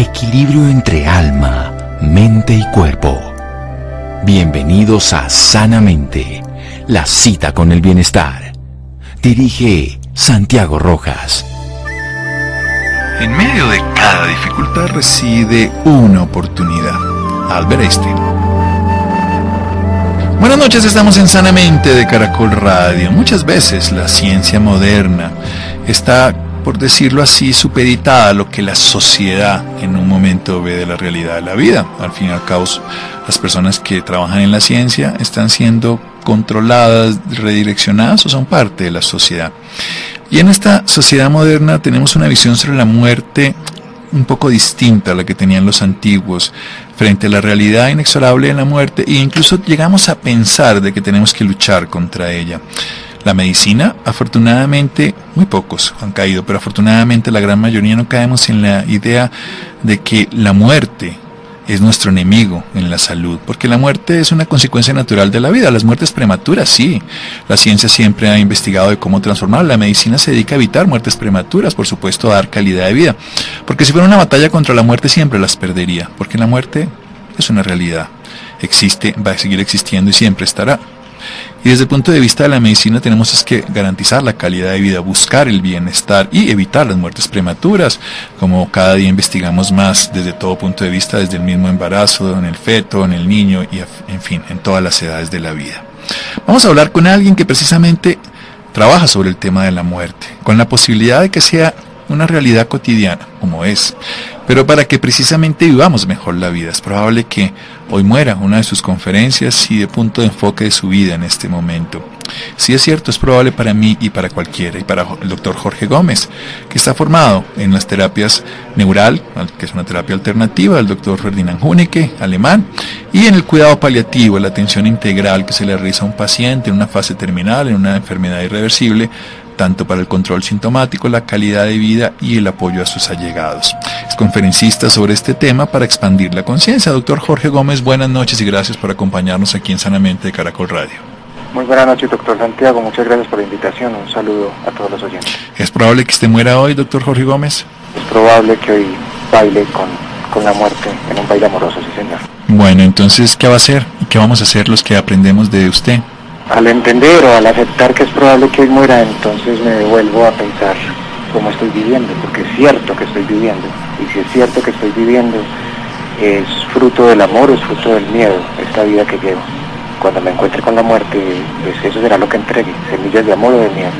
Equilibrio entre alma, mente y cuerpo. Bienvenidos a Sanamente, la cita con el bienestar. Dirige Santiago Rojas. En medio de cada dificultad reside una oportunidad. Albert Einstein. Buenas noches, estamos en Sanamente de Caracol Radio. Muchas veces la ciencia moderna está por decirlo así, supeditada a lo que la sociedad en un momento ve de la realidad de la vida. Al fin y al cabo, las personas que trabajan en la ciencia están siendo controladas, redireccionadas o son parte de la sociedad. Y en esta sociedad moderna tenemos una visión sobre la muerte un poco distinta a la que tenían los antiguos frente a la realidad inexorable de la muerte e incluso llegamos a pensar de que tenemos que luchar contra ella. La medicina, afortunadamente, muy pocos han caído, pero afortunadamente la gran mayoría no caemos en la idea de que la muerte es nuestro enemigo en la salud, porque la muerte es una consecuencia natural de la vida. Las muertes prematuras, sí. La ciencia siempre ha investigado de cómo transformar. La medicina se dedica a evitar muertes prematuras, por supuesto, a dar calidad de vida. Porque si fuera una batalla contra la muerte siempre las perdería, porque la muerte es una realidad. Existe, va a seguir existiendo y siempre estará. Y desde el punto de vista de la medicina tenemos que garantizar la calidad de vida, buscar el bienestar y evitar las muertes prematuras, como cada día investigamos más desde todo punto de vista, desde el mismo embarazo, en el feto, en el niño y en fin, en todas las edades de la vida. Vamos a hablar con alguien que precisamente trabaja sobre el tema de la muerte, con la posibilidad de que sea una realidad cotidiana, como es, pero para que precisamente vivamos mejor la vida. Es probable que hoy muera una de sus conferencias y de punto de enfoque de su vida en este momento. Si es cierto, es probable para mí y para cualquiera, y para el doctor Jorge Gómez, que está formado en las terapias neural, que es una terapia alternativa, el doctor Ferdinand Huneke, alemán, y en el cuidado paliativo, la atención integral que se le realiza a un paciente en una fase terminal, en una enfermedad irreversible, tanto para el control sintomático, la calidad de vida y el apoyo a sus allegados. Es conferencista sobre este tema para expandir la conciencia. Doctor Jorge Gómez, buenas noches y gracias por acompañarnos aquí en Sanamente de Caracol Radio. Muy buenas noches, doctor Santiago. Muchas gracias por la invitación. Un saludo a todos los oyentes. ¿Es probable que usted muera hoy, doctor Jorge Gómez? Es probable que hoy baile con, con la muerte en un baile amoroso, sí, señor. Bueno, entonces, ¿qué va a hacer? ¿Y qué vamos a hacer los que aprendemos de usted? Al entender o al aceptar que es probable que hoy muera, entonces me devuelvo a pensar cómo estoy viviendo, porque es cierto que estoy viviendo. Y si es cierto que estoy viviendo, es fruto del amor, es fruto del miedo, esta vida que llevo. Cuando me encuentre con la muerte, pues eso será lo que entregue, semillas de amor o de miedo.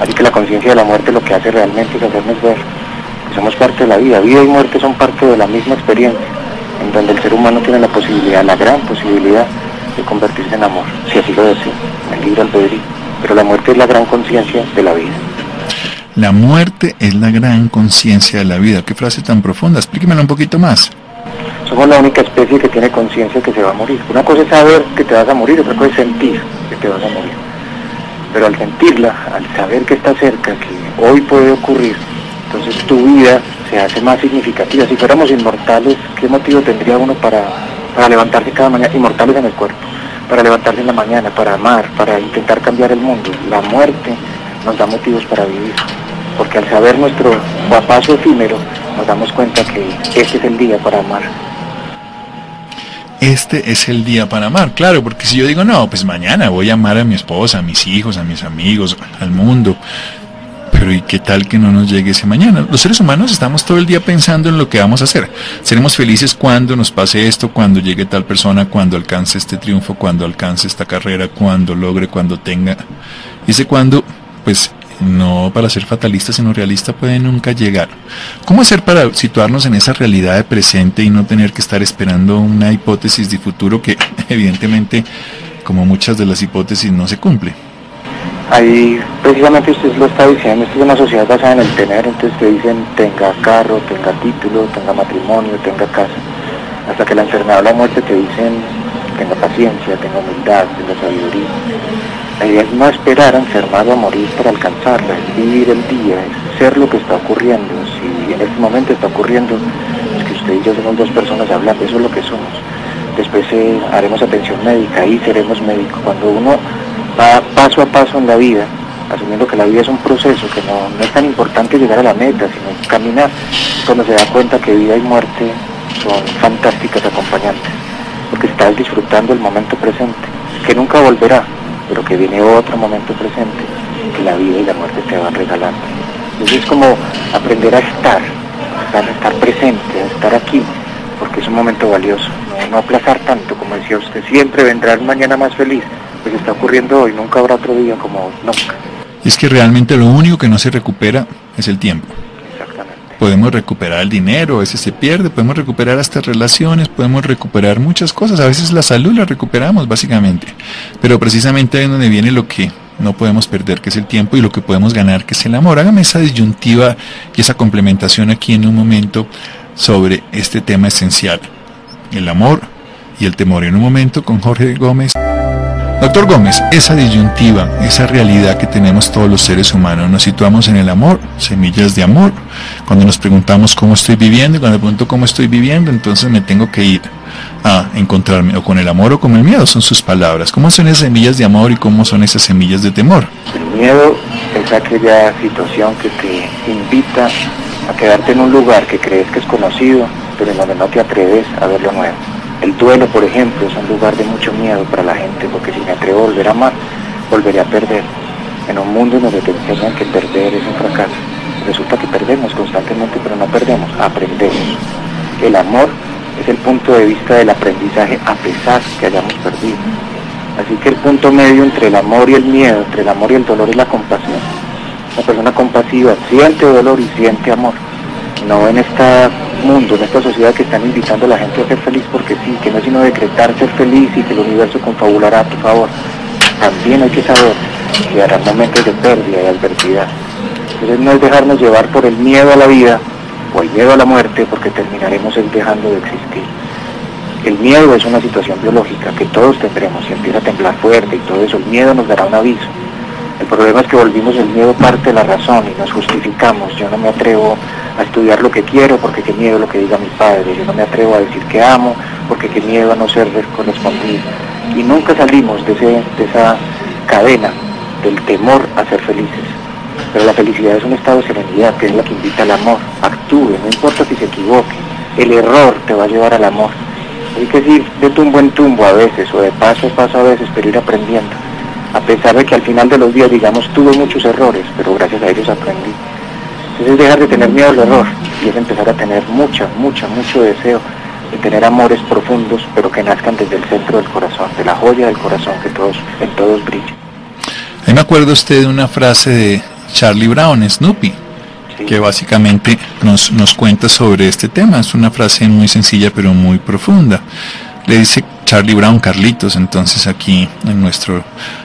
Así que la conciencia de la muerte lo que hace realmente es hacernos ver que somos parte de la vida. Vida y muerte son parte de la misma experiencia, en donde el ser humano tiene la posibilidad, la gran posibilidad, de convertirse en amor, si así lo desea, en libre albedrío. Pero la muerte es la gran conciencia de la vida. La muerte es la gran conciencia de la vida. Qué frase tan profunda. Explíquemelo un poquito más. Somos la única especie que tiene conciencia que se va a morir. Una cosa es saber que te vas a morir, otra cosa es sentir que te vas a morir. Pero al sentirla, al saber que está cerca, que hoy puede ocurrir, entonces tu vida se hace más significativa. Si fuéramos inmortales, ¿qué motivo tendría uno para para levantarse cada mañana, inmortales en el cuerpo, para levantarse en la mañana, para amar, para intentar cambiar el mundo. La muerte nos da motivos para vivir, porque al saber nuestro paso efímero, nos damos cuenta que este es el día para amar. Este es el día para amar, claro, porque si yo digo, no, pues mañana voy a amar a mi esposa, a mis hijos, a mis amigos, al mundo, ¿y qué tal que no nos llegue ese mañana? Los seres humanos estamos todo el día pensando en lo que vamos a hacer. Seremos felices cuando nos pase esto, cuando llegue tal persona, cuando alcance este triunfo, cuando alcance esta carrera, cuando logre, cuando tenga. Dice cuando, pues no para ser fatalista, sino realista, puede nunca llegar. ¿Cómo hacer para situarnos en esa realidad de presente y no tener que estar esperando una hipótesis de futuro que evidentemente, como muchas de las hipótesis, no se cumple? Ahí precisamente usted lo está diciendo, esto es una sociedad basada en el tener, entonces te dicen tenga carro, tenga título, tenga matrimonio, tenga casa. Hasta que la enfermedad o la muerte te dicen tenga paciencia, tenga humildad, tenga sabiduría. La idea es no esperar a enfermar a morir para alcanzarla, es vivir el día, es ser lo que está ocurriendo. Si en este momento está ocurriendo, es que usted y yo somos dos personas hablando, eso es lo que somos. Después eh, haremos atención médica, ahí seremos médicos. Cuando uno va paso a paso en la vida, asumiendo que la vida es un proceso, que no, no es tan importante llegar a la meta, sino caminar, cuando se da cuenta que vida y muerte son fantásticas acompañantes, porque estás disfrutando el momento presente, que nunca volverá, pero que viene otro momento presente, que la vida y la muerte te van regalando. Entonces es como aprender a estar, a estar presente, a estar aquí, porque es un momento valioso, no, aplazar tanto, como decía usted, siempre vendrá mañana más feliz, pues está ocurriendo hoy, nunca habrá otro día como nunca. Es que realmente lo único que no se recupera es el tiempo. Podemos recuperar el dinero, a veces se pierde, podemos recuperar hasta relaciones, podemos recuperar muchas cosas, a veces la salud la recuperamos básicamente, pero precisamente ahí es donde viene lo que no podemos perder, que es el tiempo, y lo que podemos ganar, que es el amor. Hágame esa disyuntiva y esa complementación aquí en un momento sobre este tema esencial, el amor y el temor. En un momento con Jorge Gómez. Doctor Gómez, esa disyuntiva, esa realidad que tenemos todos los seres humanos, nos situamos en el amor, semillas de amor. Cuando nos preguntamos cómo estoy viviendo, y cuando me pregunto cómo estoy viviendo, entonces me tengo que ir a encontrarme o con el amor o con el miedo, son sus palabras. ¿Cómo son esas semillas de amor y cómo son esas semillas de temor? El miedo es aquella situación que te invita a quedarte en un lugar que crees que es conocido, pero en donde no te atreves a ver lo nuevo. El duelo, por ejemplo, es un lugar de mucho miedo para la gente, porque si me atrevo a volver a amar, volveré a perder. En un mundo donde te enseñan que perder es un fracaso. Resulta que perdemos constantemente, pero no perdemos, aprendemos. El amor es el punto de vista del aprendizaje a pesar que hayamos perdido. Así que el punto medio entre el amor y el miedo, entre el amor y el dolor es la compasión. La persona compasiva siente dolor y siente amor. No en este mundo, en esta sociedad que están invitando a la gente a ser feliz porque sí, que no es sino decretar ser feliz y que el universo confabulará a tu favor. También hay que saber que habrá momentos de pérdida y adversidad. Entonces no es dejarnos llevar por el miedo a la vida o el miedo a la muerte porque terminaremos dejando de existir. El miedo es una situación biológica que todos tendremos, si empieza a temblar fuerte y todo eso, el miedo nos dará un aviso. El problema es que volvimos el miedo parte de la razón y nos justificamos. Yo no me atrevo a estudiar lo que quiero porque qué miedo lo que diga mi padre. Yo no me atrevo a decir que amo porque qué miedo a no ser correspondido. Y nunca salimos de, de esa cadena del temor a ser felices. Pero la felicidad es un estado de serenidad que es la que invita al amor. Actúe, no importa si se equivoque. El error te va a llevar al amor. Hay que ir de tumbo en tumbo a veces o de paso a paso a veces, pero ir aprendiendo. A pesar de que al final de los días, digamos, tuve muchos errores, pero gracias a ellos aprendí. Entonces es dejar de tener miedo al error y es empezar a tener mucha, mucha, mucho deseo de tener amores profundos, pero que nazcan desde el centro del corazón, de la joya del corazón que todos, en todos brilla. Ahí me acuerdo usted de una frase de Charlie Brown, Snoopy, que básicamente nos, nos cuenta sobre este tema. Es una frase muy sencilla pero muy profunda. Le dice Charlie Brown, Carlitos, entonces aquí en nuestro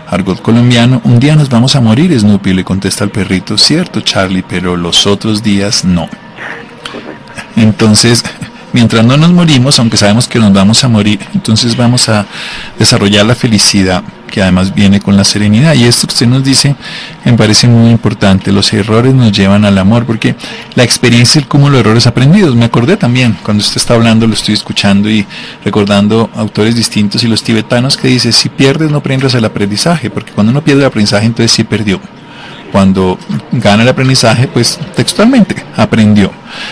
argot colombiano, un día nos vamos a morir, Snoopy, le contesta al perrito, cierto Charlie, pero los otros días no. Entonces, mientras no nos morimos, aunque sabemos que nos vamos a morir, entonces vamos a desarrollar la felicidad que además viene con la serenidad. Y esto que usted nos dice me parece muy importante. Los errores nos llevan al amor, porque la experiencia es el cúmulo de errores aprendidos. Me acordé también, cuando usted está hablando, lo estoy escuchando y recordando autores distintos y los tibetanos que dice, si pierdes no aprendes el aprendizaje, porque cuando uno pierde el aprendizaje, entonces sí perdió cuando gana el aprendizaje, pues textualmente aprendió.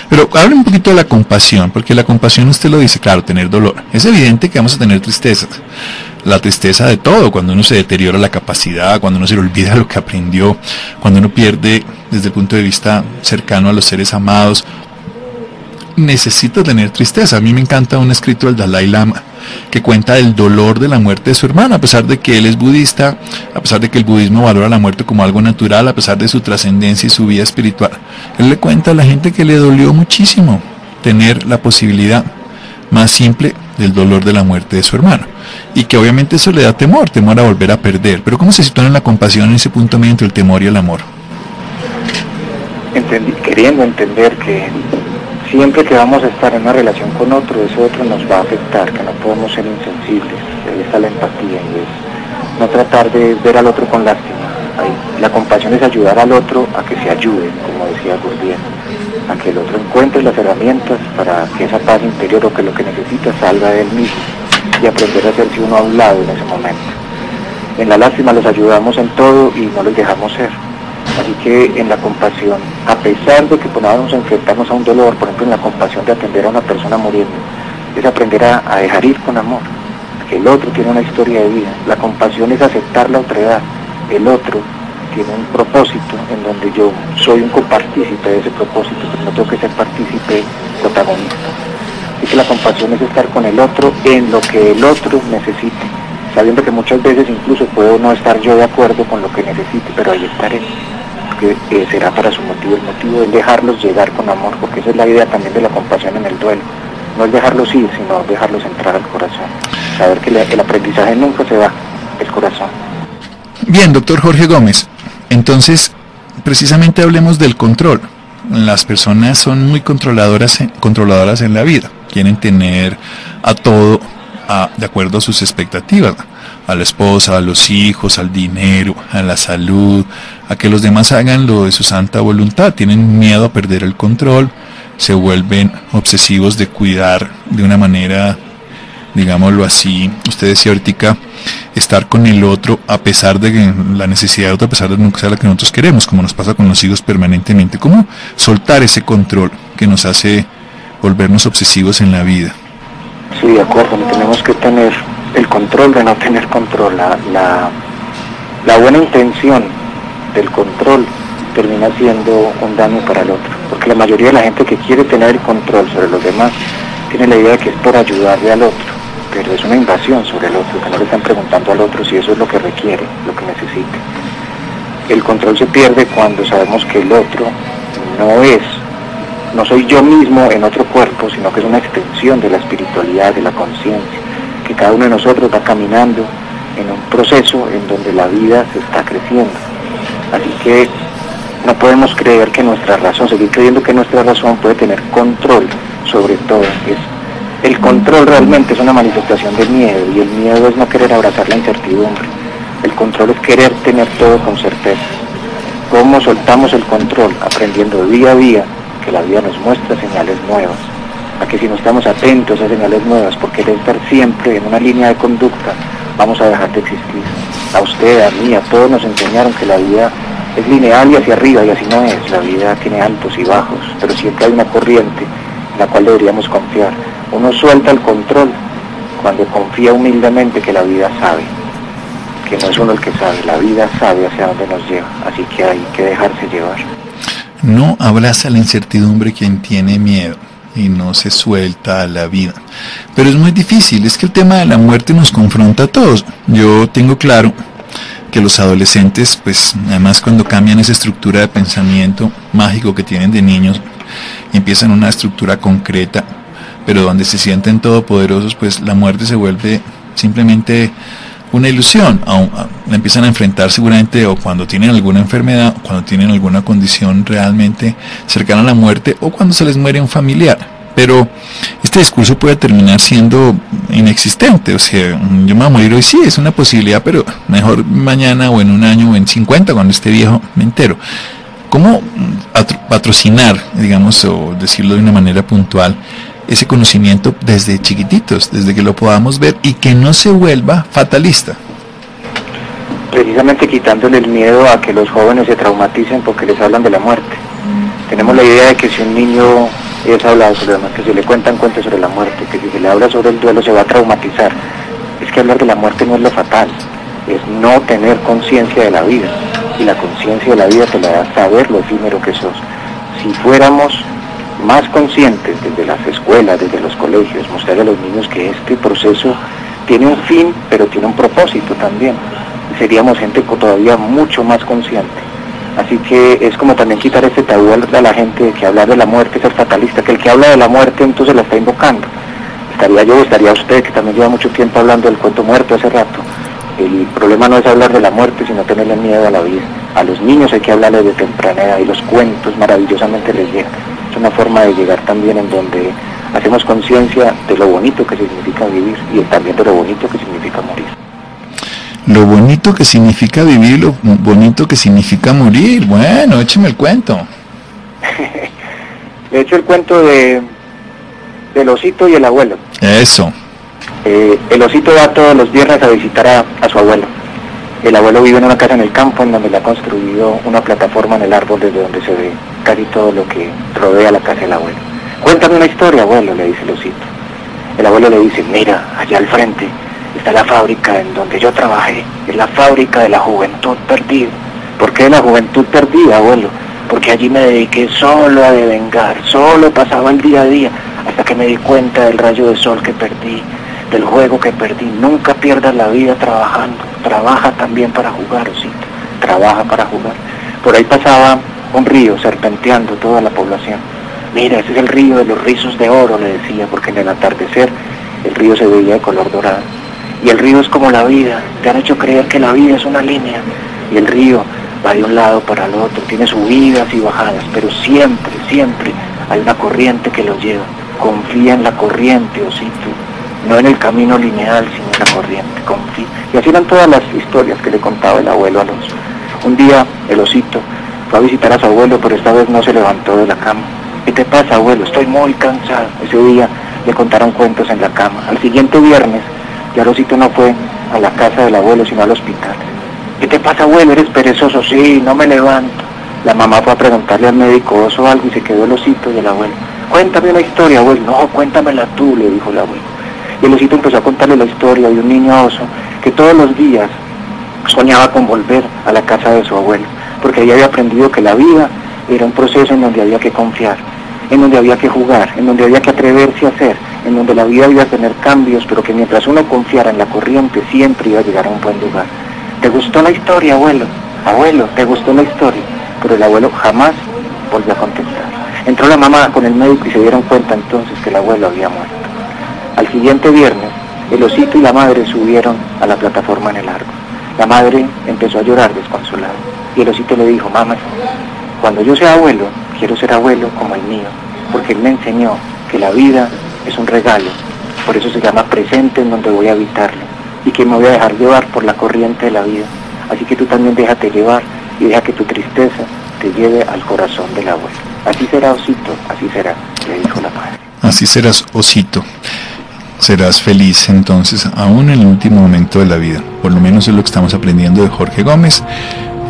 Pero hable un poquito de la compasión, porque la compasión usted lo dice, claro, tener dolor. Es evidente que vamos a tener tristezas. La tristeza de todo, cuando uno se deteriora la capacidad, cuando uno se le olvida lo que aprendió, cuando uno pierde desde el punto de vista cercano a los seres amados, necesita tener tristeza. A mí me encanta un escrito del Dalai Lama que cuenta el dolor de la muerte de su hermana, a pesar de que él es budista, a pesar de que el budismo valora la muerte como algo natural, a pesar de su trascendencia y su vida espiritual. Él le cuenta a la gente que le dolió muchísimo tener la posibilidad más simple del dolor de la muerte de su hermano. Y que obviamente eso le da temor, temor a volver a perder. Pero ¿cómo se sitúa en la compasión en ese punto medio entre el temor y el amor? queriendo entender que siempre que vamos a estar en una relación con otro, ese otro nos va a afectar, que no podemos ser insensibles, ahí está la empatía y es no tratar de ver al otro con lástima. la compasión es ayudar al otro a que se ayude, como decía Gurdjieff, a que el otro encuentre las herramientas para que esa paz interior o que lo que necesita salga de él mismo y aprender a hacerse uno a un lado en ese momento. En la lástima los ayudamos en todo y no los dejamos ser. Así que en la compasión, a pesar de que podamos enfrentarnos a un dolor, por ejemplo en la compasión de atender a una persona muriendo, es aprender a, a dejar ir con amor, que el otro tiene una historia de vida. La compasión es aceptar la otredad. El otro tiene un propósito en donde yo soy un copartícipe de ese propósito, pero no tengo que ser partícipe protagonista. Así que la compasión es con el otro en lo que el otro necesite, sabiendo que muchas veces incluso puedo no estar yo de acuerdo con lo que necesite, pero ahí estaré, porque eh, será para su motivo, el motivo es dejarlos llegar con amor, porque esa es la idea también de la compasión en el duelo, no es dejarlos ir, sino dejarlos entrar al corazón, saber que el aprendizaje nunca se va del corazón. Bien, doctor Jorge Gómez, entonces, precisamente hablemos del control. Las personas son muy controladoras, controladoras en la vida. Quieren tener a todo de acuerdo a sus expectativas. A la esposa, a los hijos, al dinero, a la salud, a que los demás hagan lo de su santa voluntad. Tienen miedo a perder el control, se vuelven obsesivos de cuidar de una manera digámoslo así, usted decía ahorita, estar con el otro a pesar de que la necesidad de otro, a pesar de nunca ser la que nosotros queremos, como nos pasa con los hijos permanentemente, cómo soltar ese control que nos hace volvernos obsesivos en la vida. Sí, de acuerdo, tenemos que tener el control de no tener control, la, la, la buena intención del control termina siendo un daño para el otro, porque la mayoría de la gente que quiere tener el control sobre los demás tiene la idea de que es por ayudarle al otro pero es una invasión sobre el otro, que no le están preguntando al otro si eso es lo que requiere, lo que necesita. El control se pierde cuando sabemos que el otro no es, no soy yo mismo en otro cuerpo, sino que es una extensión de la espiritualidad, de la conciencia, que cada uno de nosotros va caminando en un proceso en donde la vida se está creciendo. Así que no podemos creer que nuestra razón, seguir creyendo que nuestra razón puede tener control sobre todo. Es el control realmente es una manifestación del miedo y el miedo es no querer abrazar la incertidumbre. El control es querer tener todo con certeza. ¿Cómo soltamos el control? Aprendiendo día a día la vida nos muestra señales nuevas. A que si no estamos atentos a señales nuevas, porque querer estar siempre en una línea de conducta, vamos a dejar de existir. A usted, a mí, a todos nos enseñaron que la vida es lineal y hacia arriba y así no es. La vida tiene altos y bajos, pero siempre hay una corriente en la cual deberíamos confiar. Uno suelta el control cuando confía humildemente que la vida sabe, que no es uno el que sabe, la vida sabe hacia dónde nos lleva, así que hay que dejarse llevar. No abraza la incertidumbre quien tiene miedo y no se suelta a la vida. Pero es muy difícil, es que el tema de la muerte nos confronta a todos. Yo tengo claro que los adolescentes, pues además cuando cambian esa estructura de pensamiento mágico que tienen de niños, empiezan una estructura concreta, pero donde se sienten todopoderosos, pues la muerte se vuelve simplemente una ilusión. La empiezan a enfrentar seguramente o cuando tienen alguna enfermedad, o cuando tienen alguna condición realmente cercana a la muerte, o cuando se les muere un familiar. Pero este discurso puede terminar siendo inexistente. O sea, yo me voy a morir hoy, sí, es una posibilidad, pero mejor mañana o en un año o en 50, cuando esté viejo, me entero. ¿Cómo patrocinar, digamos, o decirlo de una manera puntual, ese conocimiento desde chiquititos, desde que lo podamos ver y que no se vuelva fatalista. Precisamente quitándole el miedo a que los jóvenes se traumaticen porque les hablan de la muerte. Tenemos la idea de que si un niño es hablado sobre la muerte, que si le cuentan cuentos sobre la muerte, que si se le habla sobre el duelo se va a traumatizar. Es que hablar de la muerte no es lo fatal, es no tener conciencia de la vida. Y la conciencia de la vida te la da saber lo efímero que sos. Si fuéramos más conscientes desde las escuelas, desde los colegios, mostrar a los niños que este proceso tiene un fin, pero tiene un propósito también. Seríamos gente todavía mucho más consciente. Así que es como también quitar este tabú a la gente que hablar de la muerte es el fatalista, que el que habla de la muerte entonces la está invocando. Estaría yo, estaría usted, que también lleva mucho tiempo hablando del cuento muerto hace rato. El problema no es hablar de la muerte, sino tenerle miedo a la vida. A los niños hay que hablarles de temprana edad y los cuentos maravillosamente les llegan es una forma de llegar también en donde hacemos conciencia de lo bonito que significa vivir y también de lo bonito que significa morir. Lo bonito que significa vivir, lo bonito que significa morir. Bueno, écheme el cuento. Le hecho el cuento de del osito y el abuelo. Eso. Eh, el osito va todos los viernes a visitar a, a su abuelo. El abuelo vive en una casa en el campo en donde le ha construido una plataforma en el árbol desde donde se ve casi todo lo que rodea la casa del abuelo. Cuéntame una historia, abuelo, le dice el osito. El abuelo le dice, mira, allá al frente está la fábrica en donde yo trabajé. Es la fábrica de la juventud perdida. ¿Por qué la juventud perdida, abuelo? Porque allí me dediqué solo a devengar, solo pasaba el día a día, hasta que me di cuenta del rayo de sol que perdí, del juego que perdí. Nunca pierdas la vida trabajando. Trabaja también para jugar, osito. Trabaja para jugar. Por ahí pasaba un río serpenteando toda la población. Mira, ese es el río de los rizos de oro, le decía, porque en el atardecer el río se veía de color dorado. Y el río es como la vida, te han hecho creer que la vida es una línea. Y el río va de un lado para el otro, tiene subidas y bajadas, pero siempre, siempre hay una corriente que lo lleva. Confía en la corriente, osito, no en el camino lineal, sino en la corriente, confía. Y así eran todas las historias que le contaba el abuelo Alonso. Un día el osito fue a visitar a su abuelo, pero esta vez no se levantó de la cama. ¿Qué te pasa, abuelo? Estoy muy cansado. Ese día le contaron cuentos en la cama. Al siguiente viernes, ya Rosito no fue a la casa del abuelo, sino al hospital. ¿Qué te pasa, abuelo? ¿Eres perezoso? Sí, no me levanto. La mamá fue a preguntarle al médico o algo y se quedó el osito y el abuelo. Cuéntame una historia, abuelo. No, cuéntamela tú, le dijo el abuelo. Y el osito empezó a contarle la historia de un niño oso que todos los días soñaba con volver a la casa de su abuelo, porque ahí había aprendido que la vida era un proceso en donde había que confiar, en donde había que jugar, en donde había que atreverse a hacer, en donde la vida iba a tener cambios, pero que mientras uno confiara en la corriente siempre iba a llegar a un buen lugar. ¿Te gustó la historia, abuelo? Abuelo, ¿te gustó la historia? Pero el abuelo jamás volvió a contestar. Entró la mamá con el médico y se dieron cuenta entonces que el abuelo había muerto. Al siguiente viernes, el osito y la madre subieron a la plataforma en el árbol. La madre empezó a llorar desconsolada y el osito le dijo, mamá, cuando yo sea abuelo, quiero ser abuelo como el mío, porque él me enseñó que la vida es un regalo, por eso se llama presente en donde voy a habitarlo, y que me voy a dejar llevar por la corriente de la vida. Así que tú también déjate llevar y deja que tu tristeza te lleve al corazón del abuelo. Así será, osito, así será, le dijo la madre. Así serás, osito. Serás feliz entonces, aún en el último momento de la vida. Por lo menos es lo que estamos aprendiendo de Jorge Gómez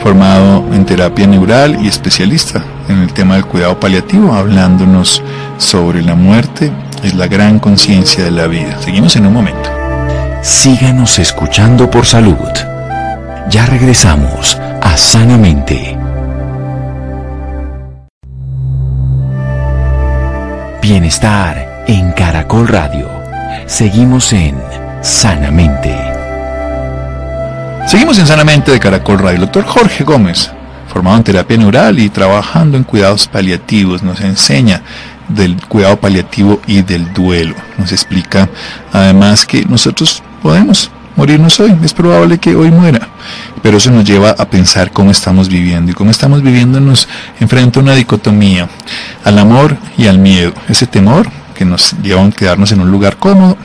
formado en terapia neural y especialista en el tema del cuidado paliativo, hablándonos sobre la muerte, es la gran conciencia de la vida. Seguimos en un momento. Síganos escuchando por salud. Ya regresamos a Sanamente. Bienestar en Caracol Radio. Seguimos en Sanamente. Seguimos en Sanamente de Caracol Radio. El doctor Jorge Gómez, formado en terapia neural y trabajando en cuidados paliativos, nos enseña del cuidado paliativo y del duelo. Nos explica además que nosotros podemos morirnos hoy, es probable que hoy muera, pero eso nos lleva a pensar cómo estamos viviendo y cómo estamos viviendo nos enfrenta a una dicotomía, al amor y al miedo, ese temor que nos lleva a quedarnos en un lugar cómodo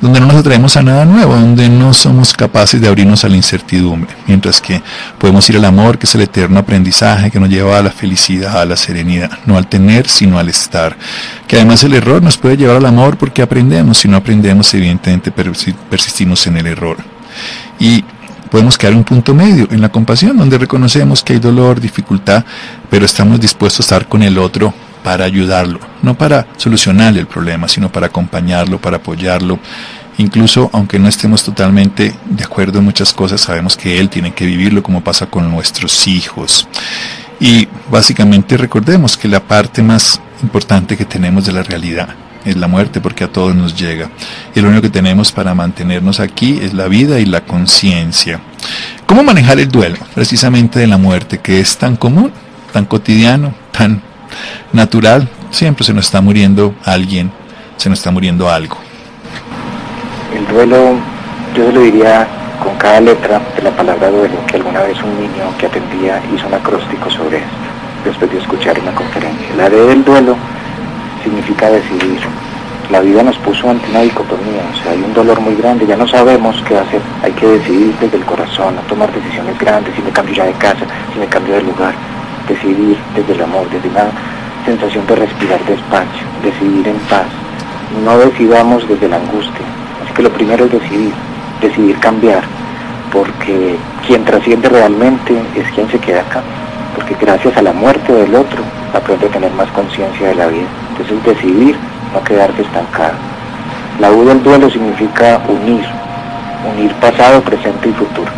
donde no nos atraemos a nada nuevo, donde no somos capaces de abrirnos a la incertidumbre, mientras que podemos ir al amor, que es el eterno aprendizaje que nos lleva a la felicidad, a la serenidad, no al tener, sino al estar. Que además el error nos puede llevar al amor porque aprendemos, si no aprendemos, evidentemente persistimos en el error. Y podemos quedar un punto medio en la compasión, donde reconocemos que hay dolor, dificultad, pero estamos dispuestos a estar con el otro para ayudarlo, no para solucionarle el problema, sino para acompañarlo, para apoyarlo. Incluso aunque no estemos totalmente de acuerdo en muchas cosas, sabemos que él tiene que vivirlo como pasa con nuestros hijos. Y básicamente recordemos que la parte más importante que tenemos de la realidad es la muerte porque a todos nos llega. Y lo único que tenemos para mantenernos aquí es la vida y la conciencia. ¿Cómo manejar el duelo precisamente de la muerte que es tan común, tan cotidiano, tan natural, siempre se nos está muriendo alguien, se nos está muriendo algo. El duelo, yo se lo diría con cada letra de la palabra duelo, que alguna vez un niño que atendía hizo un acróstico sobre esto, después de escuchar una conferencia. La D del duelo significa decidir. La vida nos puso ante una dicotomía, o sea, hay un dolor muy grande, ya no sabemos qué hacer, hay que decidir desde el corazón, tomar decisiones grandes, si me cambio ya de casa, si me cambio de lugar, decidir desde el amor, desde una sensación de respirar despacio, decidir en paz. No decidamos desde la angustia. Así que lo primero es decidir, decidir cambiar, porque quien trasciende realmente es quien se queda acá, porque gracias a la muerte del otro aprende a tener más conciencia de la vida. Entonces decidir no quedarse estancado. La U del duelo significa unir, unir pasado, presente y futuro.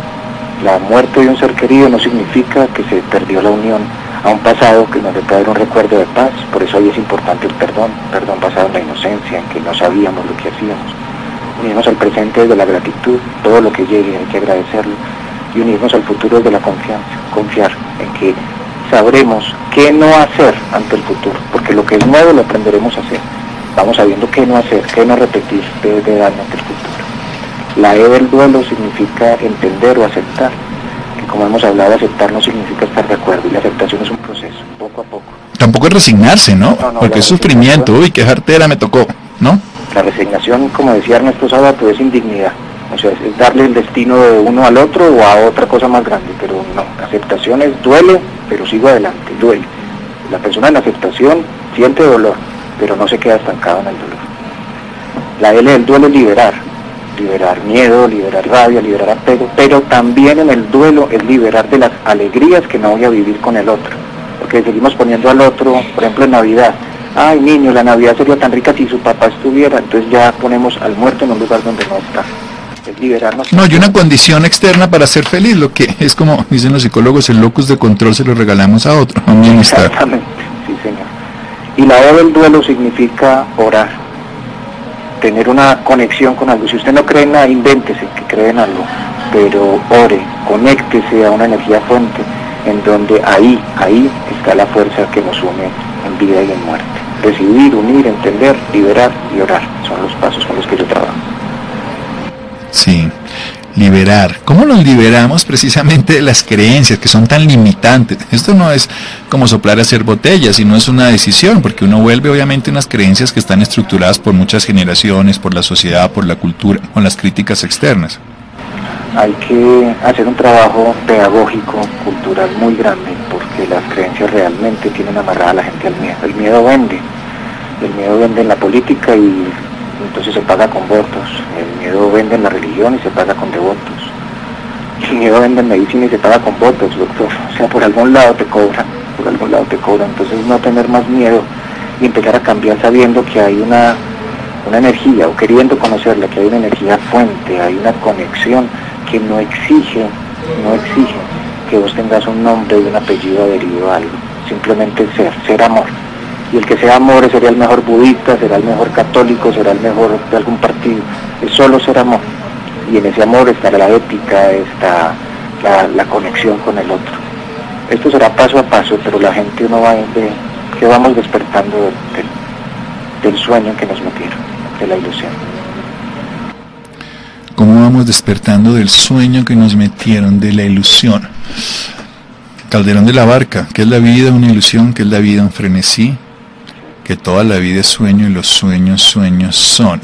La muerte de un ser querido no significa que se perdió la unión a un pasado que nos debe un recuerdo de paz, por eso hoy es importante el perdón, perdón basado en la inocencia, en que no sabíamos lo que hacíamos. Unirnos al presente desde la gratitud, todo lo que llegue hay que agradecerlo, y unirnos al futuro desde la confianza, confiar en que sabremos qué no hacer ante el futuro, porque lo que es nuevo lo aprenderemos a hacer. Vamos sabiendo qué no hacer, qué no repetir de daño ante el futuro. La E del duelo significa entender o aceptar como hemos hablado, aceptar no significa estar de acuerdo y la aceptación es un proceso, poco a poco. Tampoco es resignarse, ¿no? Porque es sufrimiento, uy, qué jartera me tocó, ¿no? La resignación, como decía Ernesto Sábato, es indignidad. O sea, es darle el destino de uno al otro o a otra cosa más grande, pero no, aceptación es duele, pero sigo adelante, duele. La persona en aceptación siente dolor, pero no se queda estancado en el dolor. La L del duelo es liberar, liberar miedo, liberar rabia, liberar apego, pero también en el duelo es liberar de las alegrías que no voy a vivir con el otro. Porque seguimos poniendo al otro, por ejemplo en Navidad, ay niño, la Navidad sería tan rica si su papá estuviera, entonces ya ponemos al muerto en un lugar donde no está. Es liberarnos. No, hay una condición externa para ser feliz, lo que es como dicen los psicólogos, el locus de control se lo regalamos a otro, a un bienestar. Exactamente, sí señor. Y la hora del duelo significa orar tener una conexión con algo. Si usted no cree en nada, invéntese que cree en algo, pero ore, conéctese a una energía fuente en donde ahí, ahí está la fuerza que nos une en vida y en muerte. Recibir, unir, entender, liberar y orar son los pasos con los que yo trabajo. Sí liberar. ¿Cómo nos liberamos precisamente de las creencias que son tan limitantes? Esto no es como soplar a hacer botellas, sino es una decisión, porque uno vuelve obviamente unas creencias que están estructuradas por muchas generaciones, por la sociedad, por la cultura, con las críticas externas. Hay que hacer un trabajo pedagógico, cultural muy grande, porque las creencias realmente tienen amarrada a la gente al miedo. El miedo vende, el miedo vende en la política y entonces se paga con votos. El miedo vende en la religión y se paga con devotos. El miedo vende en medicina y se paga con votos, doctor. O sea, por algún lado te cobran, por algún lado te cobran. Entonces no tener más miedo y empezar a cambiar sabiendo que hay una, una energía o queriendo conocerla, que hay una energía fuente, hay una conexión que no exige, no exige que vos tengas un nombre y un apellido adherido a algo. Simplemente ser, ser amor y el que sea amor sería el mejor budista, será el mejor católico, será el mejor de algún partido. Es solo ser amor. Y en ese amor está la ética, está la, conexión con el otro. Esto será paso a paso, pero la gente no va ver que vamos despertando del, sueño que nos metieron, de la ilusión. ¿Cómo vamos despertando del sueño que nos metieron, de la ilusión? Calderón de la Barca, ¿qué es la vida? Una ilusión, ¿qué es la vida? Un frenesí, que toda la vida es sueño y los sueños, sueños son.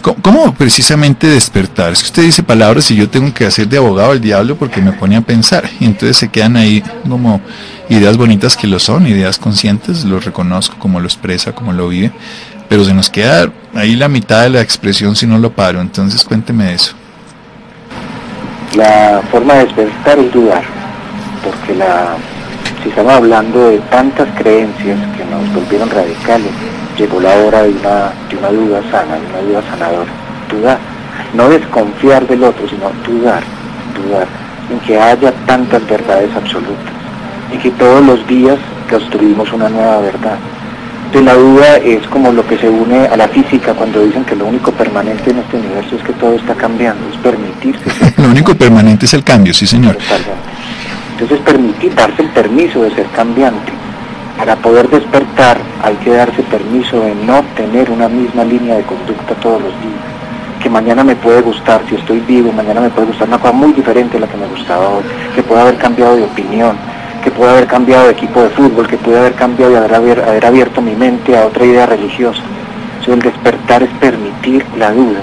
¿Cómo, precisamente despertar? Es que usted dice palabras y yo tengo que hacer de abogado al diablo porque me pone a pensar. Y entonces se quedan ahí como ideas bonitas que lo son, ideas conscientes, lo reconozco como lo expresa, como lo vive. Pero se nos queda ahí la mitad de la expresión si no lo paro. Entonces cuénteme eso. La forma de despertar es dudar, porque la si estamos hablando de tantas creencias que nos volvieron radicales, llegó la hora de una, de una duda sana, de una duda sanadora. Dudar, no desconfiar del otro, sino dudar, dudar, en que haya tantas verdades absolutas y que todos los días construimos una nueva verdad. De la duda es como lo que se une a la física cuando dicen que lo único permanente en este universo es que todo está cambiando, es permitirse. lo único permanente es el cambio, sí señor. Entonces permitir, darse el permiso de ser cambiante. Para poder despertar hay que darse permiso de no tener una misma línea de conducta todos los días. Que mañana me puede gustar, si estoy vivo, mañana me puede gustar una cosa muy diferente a la que me gustaba hoy. Que pueda haber cambiado de opinión, que pueda haber cambiado de equipo de fútbol, que pueda haber cambiado y haber, haber abierto mi mente a otra idea religiosa. el despertar es permitir la duda.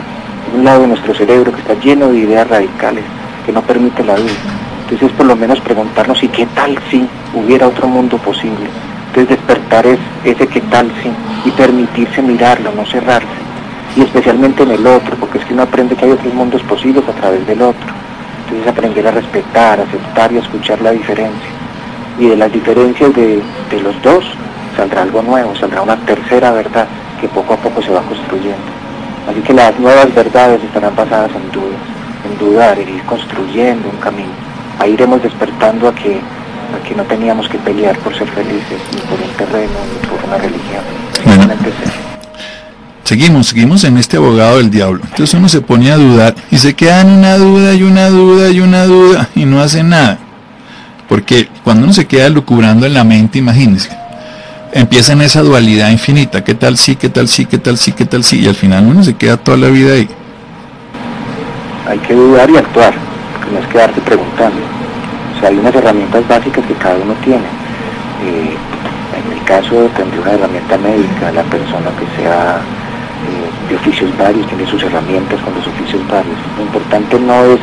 Un lado de nuestro cerebro que está lleno de ideas radicales, que no permite la duda entonces por lo menos preguntarnos, ¿y qué tal si hubiera otro mundo posible? Entonces despertar es ese qué tal si y permitirse mirarlo, no cerrarse. Y especialmente en el otro, porque es que uno aprende que hay otros mundos posibles a través del otro. Entonces aprender a respetar, aceptar y escuchar la diferencia. Y de las diferencias de, de los dos saldrá algo nuevo, saldrá una tercera verdad que poco a poco se va construyendo. Así que las nuevas verdades estarán basadas en dudas, en dudar, en ir construyendo un camino. Ahí iremos despertando a que, a que no teníamos que pelear por ser felices, ni por un terreno, ni por una religión. Ser. Seguimos, seguimos en este abogado del diablo. Entonces uno se pone a dudar y se queda en una duda y una duda y una duda y no hace nada. Porque cuando uno se queda lucubrando en la mente, imagínense, empieza en esa dualidad infinita, qué tal sí, qué tal sí, qué tal sí, qué tal sí, y al final uno se queda toda la vida ahí. Hay que dudar y actuar, quedarte preguntando. O sea, hay unas herramientas básicas que cada uno tiene. Eh, en el caso tendría una herramienta médica, la persona que sea eh, de oficios varios, tiene sus herramientas con los oficios varios. Lo importante no es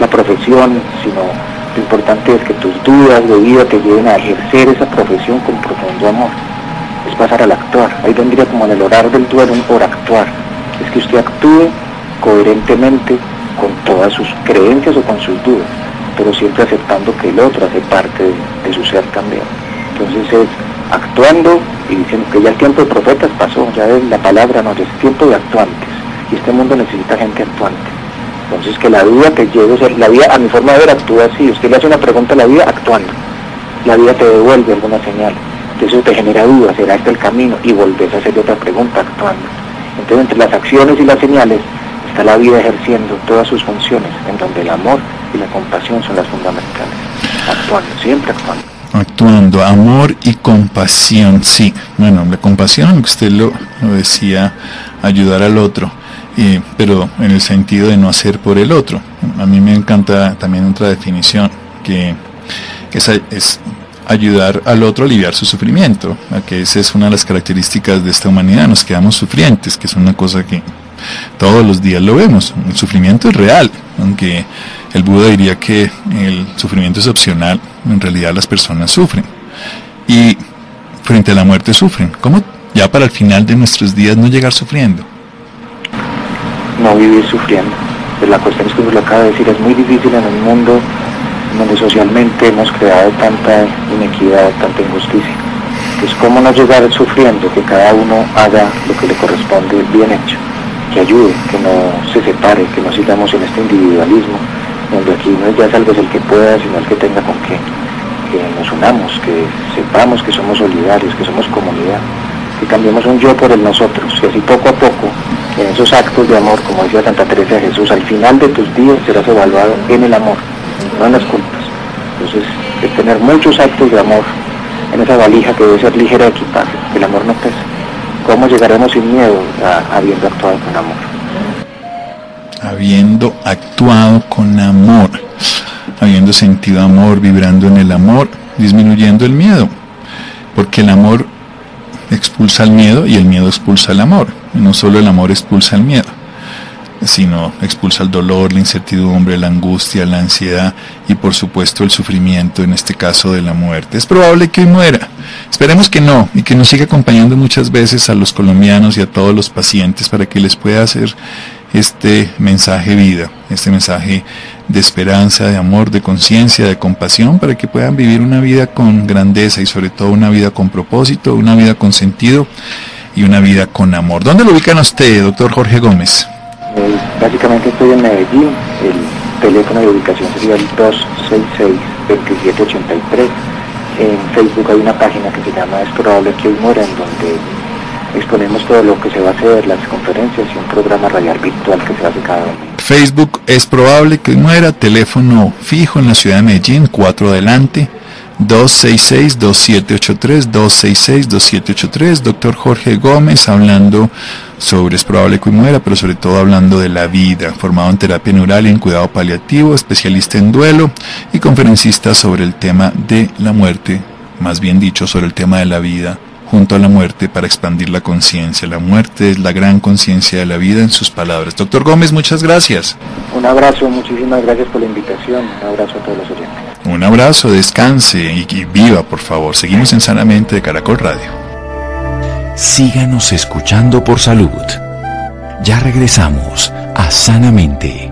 la profesión, sino lo importante es que tus dudas de vida te lleven a ejercer esa profesión con profundo amor. Es pasar al actuar. Ahí vendría como en el orar del duelo un por actuar. Es que usted actúe coherentemente con todas sus creencias o con sus dudas, pero siempre aceptando que el otro hace parte de, su ser también. Entonces es actuando y diciendo que ya el tiempo de profetas pasó, ya es la palabra no, es tiempo de actuantes. Y este mundo necesita gente actuante. Entonces que la duda te lleve, o la vida a mi forma de ver actúa así, usted le hace una pregunta a la vida actuando, la vida te devuelve alguna señal, entonces eso te genera dudas, será este el camino y volvés a hacer otra pregunta actuando. Entonces entre las acciones y las señales está la vida ejerciendo todas sus funciones, en donde el amor y la compasión son las fundamentales, actuando, siempre actuando actuando, amor y compasión, sí. Bueno, la compasión, usted lo, lo decía, ayudar al otro pero en el sentido de no hacer por el otro. A mí me encanta también otra definición, que es, es ayudar al otro a aliviar su sufrimiento, a que esa es una de las características de esta humanidad, nos quedamos sufrientes, que es una cosa que todos los días lo vemos, el sufrimiento es real, aunque el Buda diría que el sufrimiento es opcional, en realidad las personas sufren. Y frente a la muerte sufren. ¿Cómo ya para el final de nuestros días no llegar sufriendo? no vivir sufriendo. Pues la cuestión es que lo acaba de decir, es muy difícil en un mundo donde socialmente hemos creado tanta inequidad, tanta injusticia. Pues cómo no llegar sufriendo, que cada uno haga lo que le corresponde bien hecho, que ayude, que no se separe, que no sigamos en este individualismo, donde aquí no es ya salves el que pueda, sino el que tenga con qué, que nos unamos, que sepamos que somos solidarios, que somos comunidad, que cambiemos un yo por el nosotros, y así poco a poco en esos actos de amor, como decía Santa Teresa de Jesús, al final de tus días serás evaluado en el amor, no en las culpas. Entonces, es tener muchos actos de amor en esa valija que debe ser ligera de equipaje, el amor no pesa. ¿Cómo llegaremos sin miedo habiendo actuado con amor? Habiendo actuado con amor, habiendo sentido amor, vibrando en el amor, disminuyendo el miedo, porque el amor expulsa el miedo y el miedo expulsa el amor. No solo el amor expulsa el miedo, sino expulsa el dolor, la incertidumbre, la angustia, la ansiedad y por supuesto el sufrimiento, en este caso de la muerte. Es probable que muera. Esperemos que no y que nos siga acompañando muchas veces a los colombianos y a todos los pacientes para que les pueda hacer este mensaje vida, este mensaje de esperanza, de amor, de conciencia, de compasión, para que puedan vivir una vida con grandeza y sobre todo una vida con propósito, una vida con sentido y una vida con amor. ¿Dónde lo ubican usted, doctor Jorge Gómez? Eh, básicamente estoy en Medellín, el teléfono de ubicación sería el 266-2783. En Facebook hay una página que se llama Es probable que hoy muera, en donde exponemos todo lo que se va a hacer, las conferencias y un programa radial virtual que se hace cada domingo. Facebook es probable que muera, teléfono fijo en la ciudad de Medellín, 4 adelante, 266-2783, 266-2783, doctor Jorge Gómez hablando sobre es probable que muera, pero sobre todo hablando de la vida, formado en terapia neural y en cuidado paliativo, especialista en duelo y conferencista sobre el tema de la muerte, más bien dicho, sobre el tema de la vida junto a la muerte para expandir la conciencia. La muerte es la gran conciencia de la vida en sus palabras. Doctor Gómez, muchas gracias. Un abrazo, muchísimas gracias por la invitación. Un abrazo a todos los oyentes. Un abrazo, descanse y, viva, por favor. Seguimos en Sanamente de Caracol Radio. Síganos escuchando por salud. Ya regresamos a Sanamente.